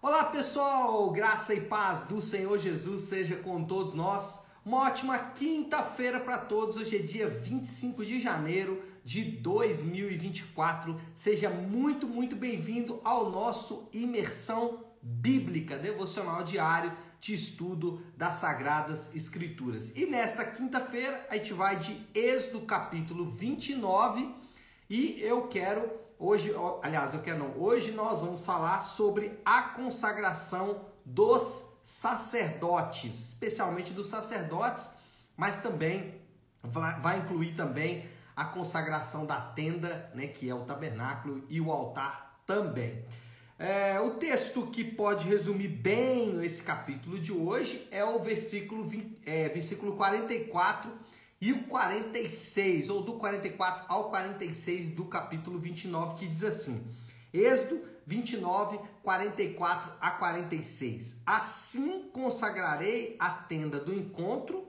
Olá pessoal, graça e paz do Senhor Jesus seja com todos nós. Uma ótima quinta-feira para todos. Hoje é dia 25 de janeiro de 2024. Seja muito, muito bem-vindo ao nosso Imersão Bíblica, devocional diário de estudo das Sagradas Escrituras. E nesta quinta-feira a gente vai de Êxodo capítulo 29 e eu quero hoje, aliás, eu quero não, hoje nós vamos falar sobre a consagração dos sacerdotes, especialmente dos sacerdotes, mas também vai incluir também a consagração da tenda, né, que é o tabernáculo e o altar também. É, o texto que pode resumir bem esse capítulo de hoje é o versículo, 20, é, versículo 44 e o 46, ou do 44 ao 46 do capítulo 29, que diz assim: Êxodo 29, 44 a 46. Assim consagrarei a tenda do encontro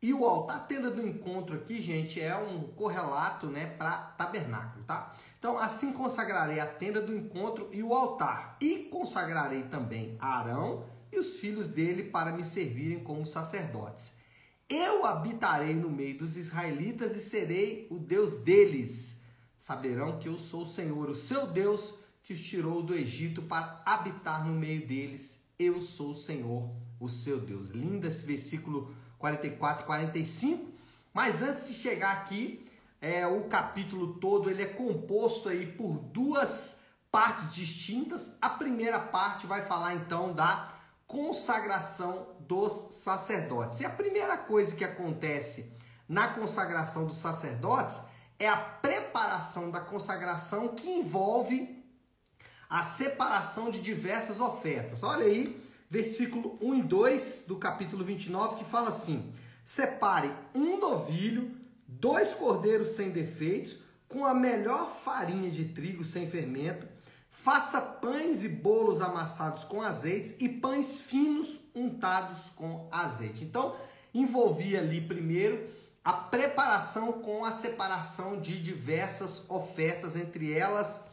e o altar. A tenda do encontro aqui, gente, é um correlato, né, para tabernáculo, tá? Então, assim consagrarei a tenda do encontro e o altar. E consagrarei também Arão e os filhos dele para me servirem como sacerdotes. Eu habitarei no meio dos israelitas e serei o Deus deles. Saberão que eu sou o Senhor, o seu Deus, que os tirou do Egito para habitar no meio deles. Eu sou o Senhor, o seu Deus. Lindo esse versículo 44 e 45. Mas antes de chegar aqui, é, o capítulo todo ele é composto aí por duas partes distintas. A primeira parte vai falar então da consagração dos sacerdotes. E a primeira coisa que acontece na consagração dos sacerdotes é a preparação da consagração que envolve a separação de diversas ofertas. Olha aí, versículo 1 e 2 do capítulo 29 que fala assim: Separe um novilho, dois cordeiros sem defeitos, com a melhor farinha de trigo sem fermento, Faça pães e bolos amassados com azeites e pães finos untados com azeite. Então, envolvia ali primeiro a preparação com a separação de diversas ofertas, entre elas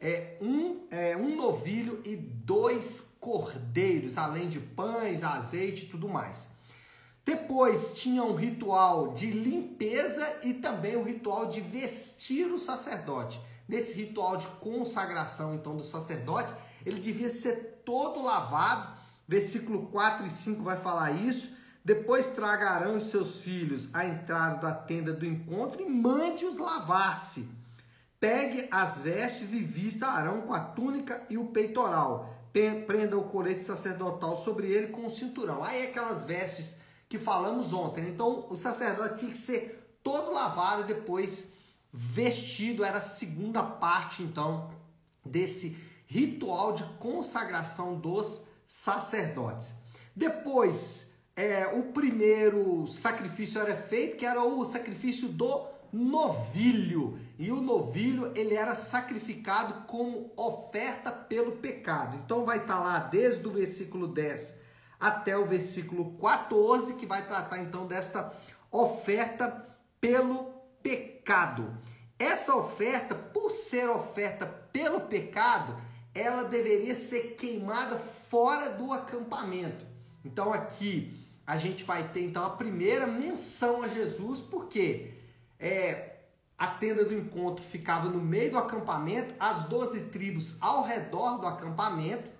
é, um, é, um novilho e dois cordeiros, além de pães, azeite e tudo mais. Depois tinha um ritual de limpeza e também o ritual de vestir o sacerdote nesse ritual de consagração então do sacerdote, ele devia ser todo lavado. Versículo 4 e 5 vai falar isso. Depois traga Arão e seus filhos à entrada da tenda do encontro e mande-os lavar-se. Pegue as vestes e vista Arão com a túnica e o peitoral. Prenda o colete sacerdotal sobre ele com o cinturão. Aí aquelas vestes que falamos ontem. Então o sacerdote tinha que ser todo lavado depois vestido era a segunda parte, então, desse ritual de consagração dos sacerdotes. Depois, é, o primeiro sacrifício era feito, que era o sacrifício do novilho. E o novilho, ele era sacrificado como oferta pelo pecado. Então vai estar tá lá desde o versículo 10 até o versículo 14, que vai tratar então desta oferta pelo pecado. Essa oferta, por ser oferta pelo pecado, ela deveria ser queimada fora do acampamento. Então aqui a gente vai ter então a primeira menção a Jesus, porque é, a tenda do encontro ficava no meio do acampamento, as doze tribos ao redor do acampamento,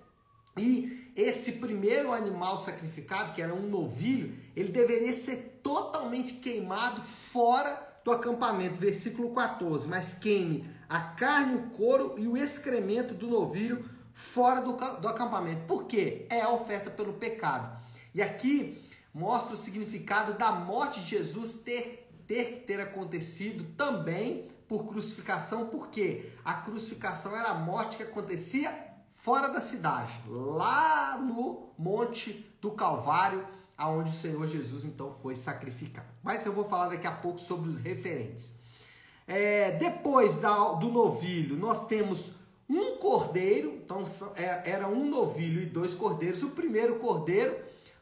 e esse primeiro animal sacrificado, que era um novilho, ele deveria ser totalmente queimado fora do acampamento, versículo 14. Mas queime a carne, o couro e o excremento do novilho fora do, do acampamento. Por quê? É a oferta pelo pecado. E aqui mostra o significado da morte de Jesus ter, ter ter acontecido também por crucificação, porque a crucificação era a morte que acontecia fora da cidade, lá no Monte do Calvário aonde o Senhor Jesus então foi sacrificado. Mas eu vou falar daqui a pouco sobre os referentes. É, depois da, do novilho, nós temos um cordeiro, então é, era um novilho e dois cordeiros. O primeiro cordeiro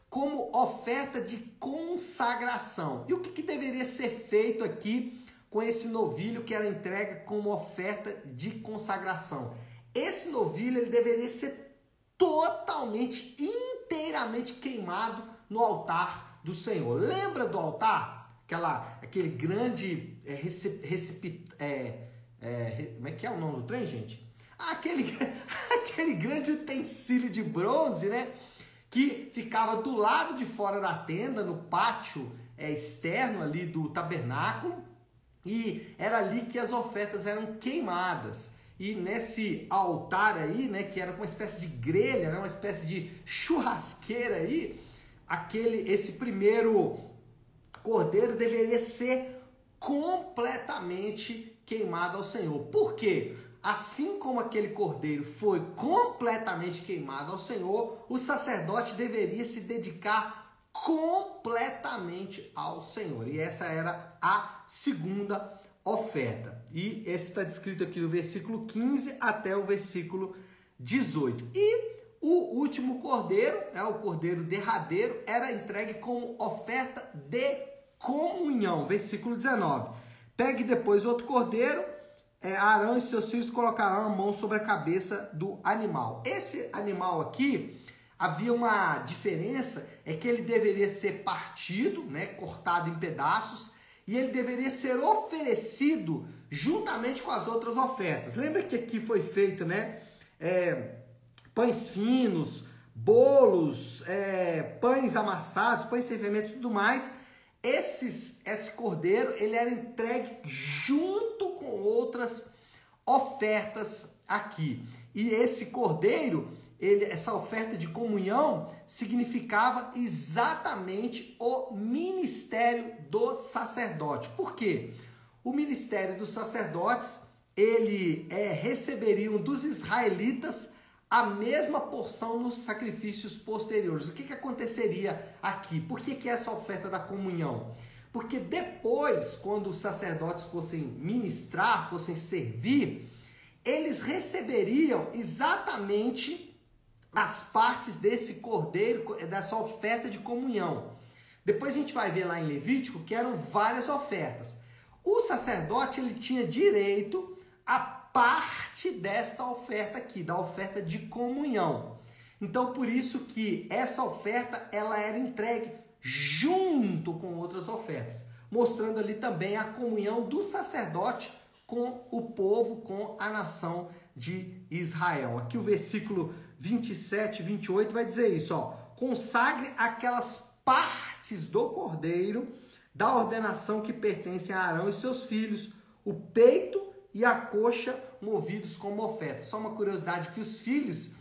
como oferta de consagração. E o que, que deveria ser feito aqui com esse novilho que era entregue como oferta de consagração? Esse novilho ele deveria ser totalmente, inteiramente queimado no altar do Senhor. Lembra do altar? Aquela, aquele grande é, recipe, é, é, como é que é o nome do trem, gente? Aquele, aquele grande utensílio de bronze, né? Que ficava do lado de fora da tenda, no pátio é, externo ali do tabernáculo, e era ali que as ofertas eram queimadas. E nesse altar aí, né, que era uma espécie de grelha, né, uma espécie de churrasqueira aí, aquele esse primeiro cordeiro deveria ser completamente queimado ao Senhor. Por quê? Assim como aquele cordeiro foi completamente queimado ao Senhor, o sacerdote deveria se dedicar completamente ao Senhor. E essa era a segunda oferta. E esse está descrito aqui do versículo 15 até o versículo 18. E o último cordeiro, é o cordeiro derradeiro, era entregue como oferta de comunhão. Versículo 19. Pegue depois outro cordeiro, é, Arão e seus filhos colocarão a mão sobre a cabeça do animal. Esse animal aqui havia uma diferença, é que ele deveria ser partido, né, cortado em pedaços, e ele deveria ser oferecido juntamente com as outras ofertas. Lembra que aqui foi feito, né, é, pães finos, bolos, é, pães amassados, pães sem fermento e tudo mais. Esses, esse cordeiro ele era entregue junto com outras ofertas aqui. E esse cordeiro ele, essa oferta de comunhão significava exatamente o ministério do sacerdote. Por quê? O ministério dos sacerdotes, ele é, receberiam dos israelitas a mesma porção nos sacrifícios posteriores. O que, que aconteceria aqui? Por que, que essa oferta da comunhão? Porque depois, quando os sacerdotes fossem ministrar, fossem servir, eles receberiam exatamente as partes desse cordeiro, dessa oferta de comunhão. Depois a gente vai ver lá em Levítico que eram várias ofertas. O sacerdote ele tinha direito a parte desta oferta aqui, da oferta de comunhão. Então por isso que essa oferta ela era entregue junto com outras ofertas, mostrando ali também a comunhão do sacerdote com o povo, com a nação de Israel. Aqui o versículo 27, 28 vai dizer isso, ó. Consagre aquelas partes do cordeiro da ordenação que pertencem a Arão e seus filhos, o peito e a coxa movidos como oferta. Só uma curiosidade que os filhos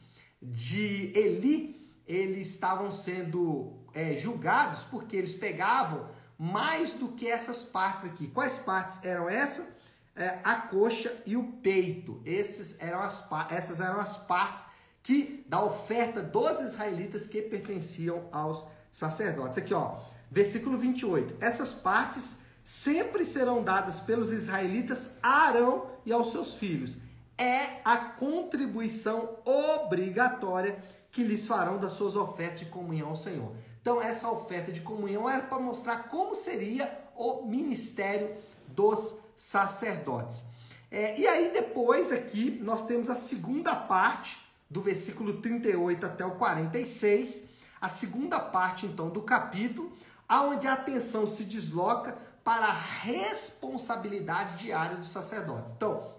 de Eli, eles estavam sendo é, julgados porque eles pegavam mais do que essas partes aqui. Quais partes eram essas? É, a coxa e o peito. Esses eram as, essas eram as partes que da oferta dos israelitas que pertenciam aos sacerdotes. Aqui, ó, versículo 28. Essas partes sempre serão dadas pelos israelitas a Arão e aos seus filhos. É a contribuição obrigatória que lhes farão das suas ofertas de comunhão ao Senhor. Então, essa oferta de comunhão era para mostrar como seria o ministério dos sacerdotes. É, e aí, depois, aqui, nós temos a segunda parte do versículo 38 até o 46, a segunda parte então do capítulo, aonde a atenção se desloca para a responsabilidade diária do sacerdote. Então,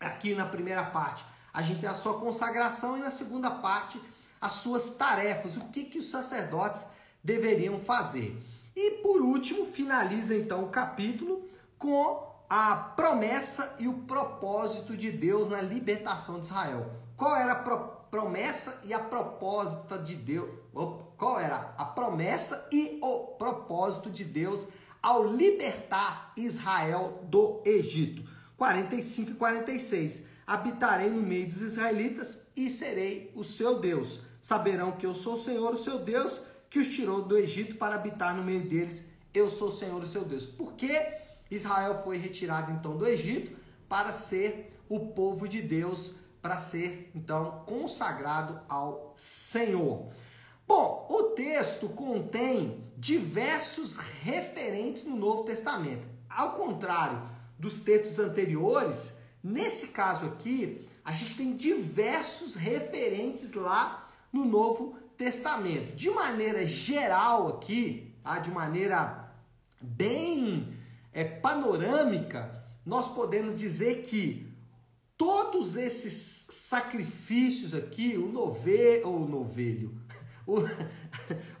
aqui na primeira parte, a gente tem a sua consagração e na segunda parte, as suas tarefas, o que, que os sacerdotes deveriam fazer. E por último, finaliza então o capítulo com a promessa e o propósito de Deus na libertação de Israel. Qual era a promessa e a propósito de Deus? Qual era a promessa e o propósito de Deus ao libertar Israel do Egito? 45 e 46. Habitarei no meio dos israelitas e serei o seu Deus. Saberão que eu sou o Senhor, o seu Deus, que os tirou do Egito para habitar no meio deles. Eu sou o Senhor, o seu Deus. Por que Israel foi retirado então do Egito? Para ser o povo de Deus para ser então consagrado ao Senhor. Bom, o texto contém diversos referentes no Novo Testamento. Ao contrário dos textos anteriores, nesse caso aqui, a gente tem diversos referentes lá no Novo Testamento. De maneira geral aqui, tá? de maneira bem é, panorâmica, nós podemos dizer que todos esses sacrifícios aqui, o nove, o novelho, o,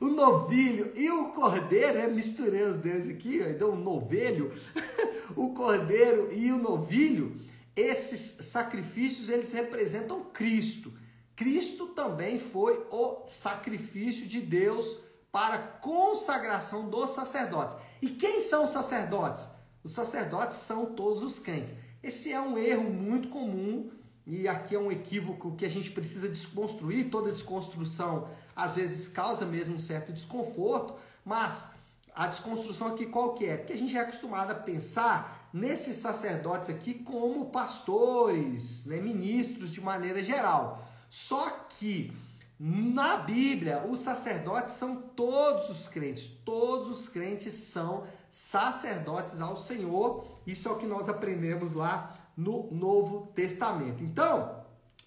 o novilho e o cordeiro, né? misturei os deuses aqui, deu um novelho, o cordeiro e o novilho, esses sacrifícios eles representam Cristo. Cristo também foi o sacrifício de Deus para consagração dos sacerdotes. E quem são os sacerdotes? Os sacerdotes são todos os crentes. Esse é um erro muito comum e aqui é um equívoco que a gente precisa desconstruir. Toda desconstrução às vezes causa mesmo um certo desconforto, mas a desconstrução aqui qual que é? Porque a gente é acostumado a pensar nesses sacerdotes aqui como pastores, né, ministros de maneira geral. Só que na Bíblia, os sacerdotes são todos os crentes, todos os crentes são sacerdotes ao Senhor. Isso é o que nós aprendemos lá no Novo Testamento. Então,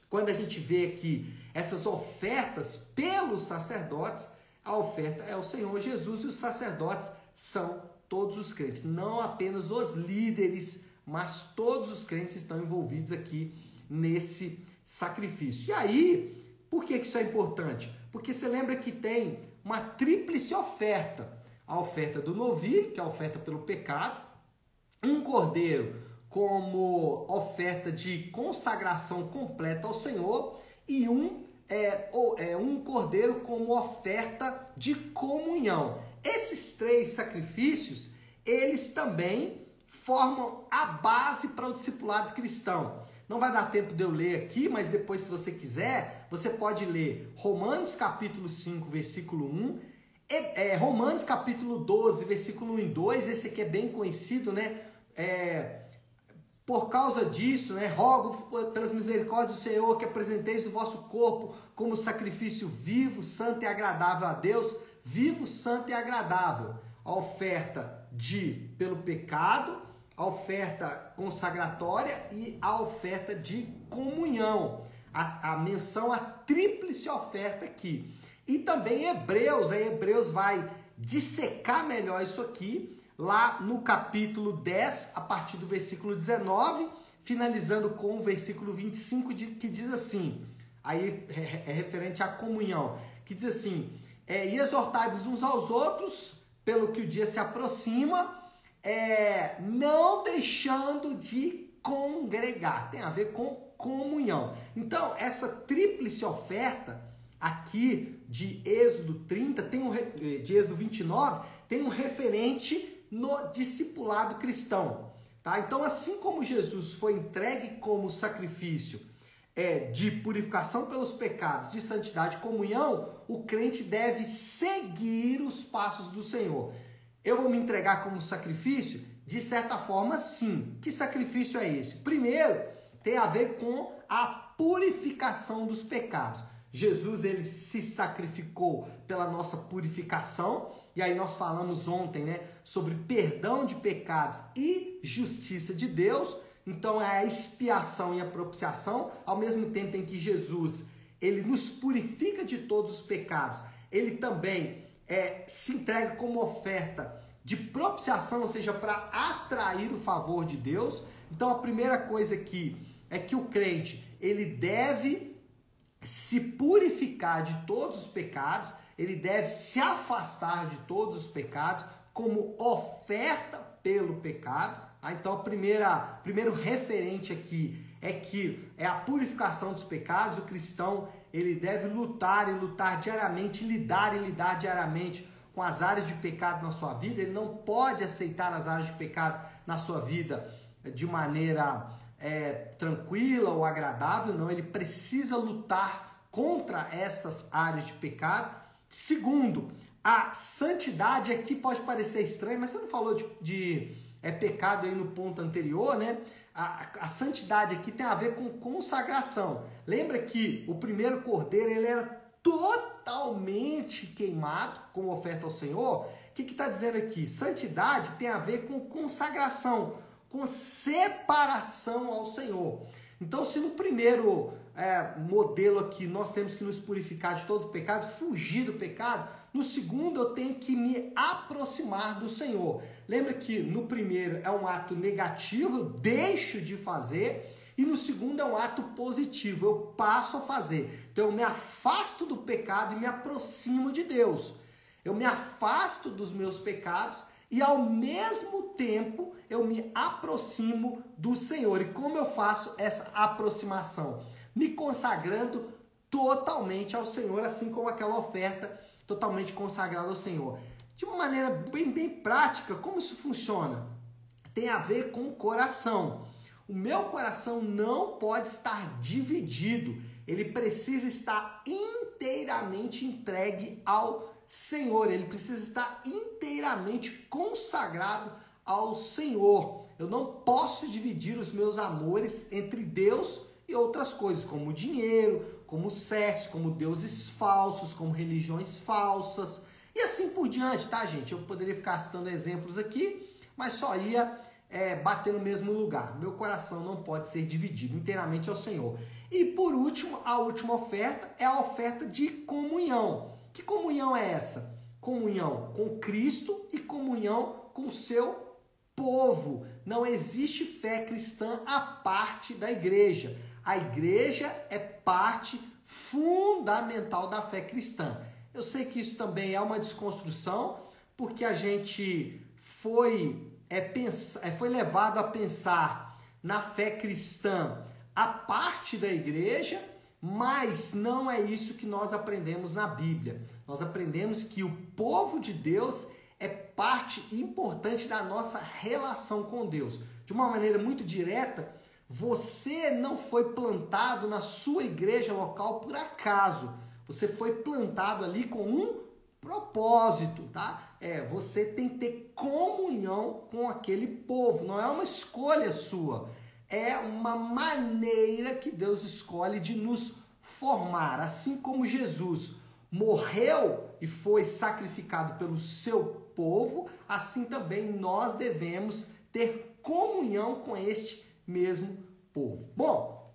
quando a gente vê aqui essas ofertas pelos sacerdotes, a oferta é o Senhor Jesus e os sacerdotes são todos os crentes, não apenas os líderes, mas todos os crentes estão envolvidos aqui nesse sacrifício. E aí, por que isso é importante? Porque você lembra que tem uma tríplice oferta: a oferta do novilho, que é a oferta pelo pecado, um cordeiro como oferta de consagração completa ao Senhor e um é, é, um cordeiro como oferta de comunhão. Esses três sacrifícios, eles também formam a base para o discipulado cristão. Não vai dar tempo de eu ler aqui, mas depois, se você quiser, você pode ler Romanos capítulo 5, versículo 1, é, Romanos capítulo 12, versículo 1 e 2, esse aqui é bem conhecido, né? É, por causa disso, né, rogo pelas misericórdias do Senhor que apresenteis o vosso corpo como sacrifício vivo, santo e agradável a Deus, vivo, santo e agradável. A oferta de pelo pecado, a oferta consagratória e a oferta de comunhão. A, a menção a tríplice oferta aqui. E também Hebreus, aí Hebreus vai dissecar melhor isso aqui, lá no capítulo 10, a partir do versículo 19, finalizando com o versículo 25, de, que diz assim, aí é, é referente à comunhão, que diz assim, é, e exortai-vos uns aos outros, pelo que o dia se aproxima, é, não deixando de congregar. Tem a ver com comunhão. Então, essa tríplice oferta aqui de Êxodo 30, tem um, de Êxodo 29, tem um referente no discipulado cristão. Tá? Então, assim como Jesus foi entregue como sacrifício é, de purificação pelos pecados, de santidade e comunhão, o crente deve seguir os passos do Senhor. Eu vou me entregar como sacrifício? De certa forma, sim. Que sacrifício é esse? Primeiro, tem a ver com a purificação dos pecados. Jesus ele se sacrificou pela nossa purificação, e aí nós falamos ontem, né, sobre perdão de pecados e justiça de Deus. Então é a expiação e a propiciação, ao mesmo tempo em que Jesus ele nos purifica de todos os pecados, ele também é, se entrega como oferta de propiciação, ou seja, para atrair o favor de Deus. Então a primeira coisa aqui é que o crente ele deve se purificar de todos os pecados, ele deve se afastar de todos os pecados como oferta pelo pecado. Ah, então a primeira, primeiro referente aqui é que é a purificação dos pecados. O cristão ele deve lutar e lutar diariamente, lidar e lidar diariamente com as áreas de pecado na sua vida. Ele não pode aceitar as áreas de pecado na sua vida de maneira é, tranquila ou agradável, não. Ele precisa lutar contra estas áreas de pecado. Segundo, a santidade aqui pode parecer estranha, mas você não falou de, de é pecado aí no ponto anterior, né? A, a, santidade aqui tem a ver com consagração. Lembra que o primeiro cordeiro ele era totalmente queimado como oferta ao Senhor? O que está dizendo aqui? Santidade tem a ver com consagração, com separação ao Senhor. Então, se no primeiro é, modelo aqui, nós temos que nos purificar de todo pecado, fugir do pecado. No segundo, eu tenho que me aproximar do Senhor. Lembra que no primeiro é um ato negativo, eu deixo de fazer, e no segundo é um ato positivo, eu passo a fazer. Então eu me afasto do pecado e me aproximo de Deus. Eu me afasto dos meus pecados e ao mesmo tempo eu me aproximo do Senhor. E como eu faço essa aproximação? Me consagrando totalmente ao Senhor, assim como aquela oferta totalmente consagrada ao Senhor. De uma maneira bem, bem prática, como isso funciona? Tem a ver com o coração. O meu coração não pode estar dividido, ele precisa estar inteiramente entregue ao Senhor, ele precisa estar inteiramente consagrado ao Senhor. Eu não posso dividir os meus amores entre Deus e outras coisas, como dinheiro, como sexo, como deuses falsos, como religiões falsas e assim por diante, tá, gente? Eu poderia ficar citando exemplos aqui, mas só ia é, bater no mesmo lugar. Meu coração não pode ser dividido inteiramente ao Senhor. E por último, a última oferta é a oferta de comunhão. Que comunhão é essa? Comunhão com Cristo e comunhão com o seu povo. Não existe fé cristã à parte da igreja. A igreja é parte fundamental da fé cristã. Eu sei que isso também é uma desconstrução, porque a gente foi, é, pens, é, foi levado a pensar na fé cristã a parte da igreja mas não é isso que nós aprendemos na Bíblia. Nós aprendemos que o povo de Deus é parte importante da nossa relação com Deus. De uma maneira muito direta, você não foi plantado na sua igreja local por acaso. Você foi plantado ali com um propósito, tá? É, você tem que ter comunhão com aquele povo, não é uma escolha sua é uma maneira que Deus escolhe de nos formar. Assim como Jesus morreu e foi sacrificado pelo seu povo, assim também nós devemos ter comunhão com este mesmo povo. Bom,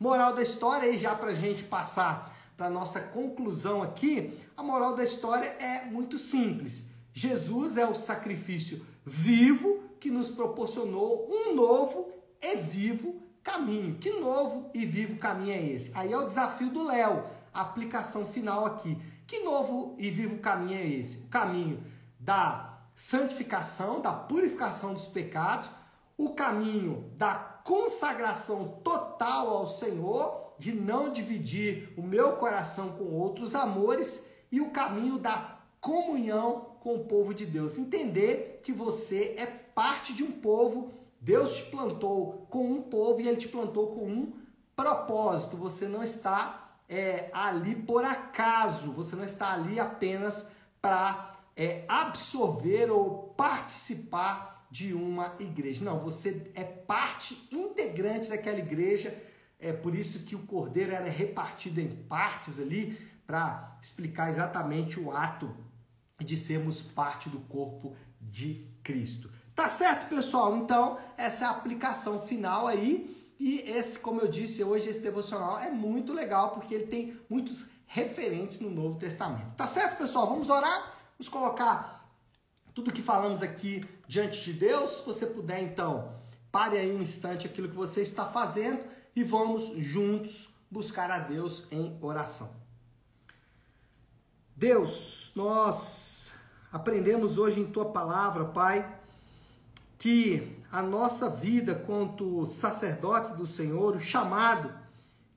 moral da história aí já para a gente passar para nossa conclusão aqui, a moral da história é muito simples. Jesus é o sacrifício vivo que nos proporcionou um novo e vivo caminho. Que novo e vivo caminho é esse? Aí é o desafio do Léo, a aplicação final aqui. Que novo e vivo caminho é esse? O caminho da santificação, da purificação dos pecados, o caminho da consagração total ao Senhor, de não dividir o meu coração com outros amores, e o caminho da comunhão com o povo de Deus. Entender que você é parte de um povo Deus te plantou com um povo e ele te plantou com um propósito. Você não está é, ali por acaso, você não está ali apenas para é, absorver ou participar de uma igreja. Não, você é parte integrante daquela igreja. É por isso que o cordeiro era repartido em partes ali para explicar exatamente o ato de sermos parte do corpo de Cristo. Tá certo, pessoal? Então, essa é a aplicação final aí. E esse, como eu disse hoje, esse devocional é muito legal porque ele tem muitos referentes no Novo Testamento. Tá certo, pessoal? Vamos orar? Vamos colocar tudo que falamos aqui diante de Deus. Se você puder, então, pare aí um instante aquilo que você está fazendo e vamos juntos buscar a Deus em oração. Deus, nós aprendemos hoje em tua palavra, Pai que a nossa vida quanto sacerdotes do Senhor, o chamado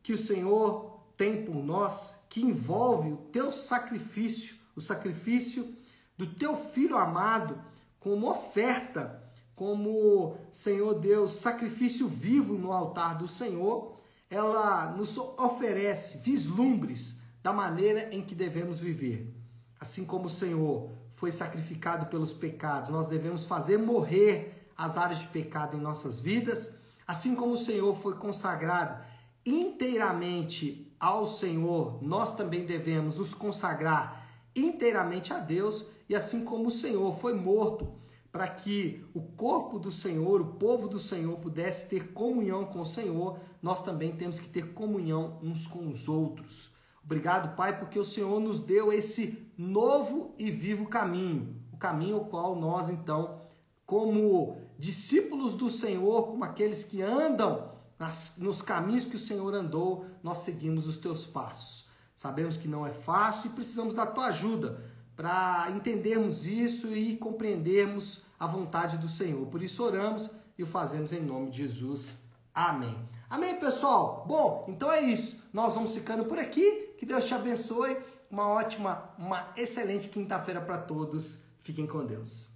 que o Senhor tem por nós, que envolve o teu sacrifício, o sacrifício do teu filho amado, como oferta, como, Senhor Deus, sacrifício vivo no altar do Senhor, ela nos oferece vislumbres da maneira em que devemos viver. Assim como o Senhor foi sacrificado pelos pecados, nós devemos fazer morrer as áreas de pecado em nossas vidas, assim como o Senhor foi consagrado inteiramente ao Senhor, nós também devemos nos consagrar inteiramente a Deus, e assim como o Senhor foi morto para que o corpo do Senhor, o povo do Senhor, pudesse ter comunhão com o Senhor, nós também temos que ter comunhão uns com os outros. Obrigado, Pai, porque o Senhor nos deu esse novo e vivo caminho, o caminho ao qual nós, então, como discípulos do Senhor, como aqueles que andam nas, nos caminhos que o Senhor andou, nós seguimos os teus passos. Sabemos que não é fácil e precisamos da tua ajuda para entendermos isso e compreendermos a vontade do Senhor. Por isso oramos e o fazemos em nome de Jesus. Amém. Amém, pessoal? Bom, então é isso. Nós vamos ficando por aqui. Que Deus te abençoe. Uma ótima, uma excelente quinta-feira para todos. Fiquem com Deus.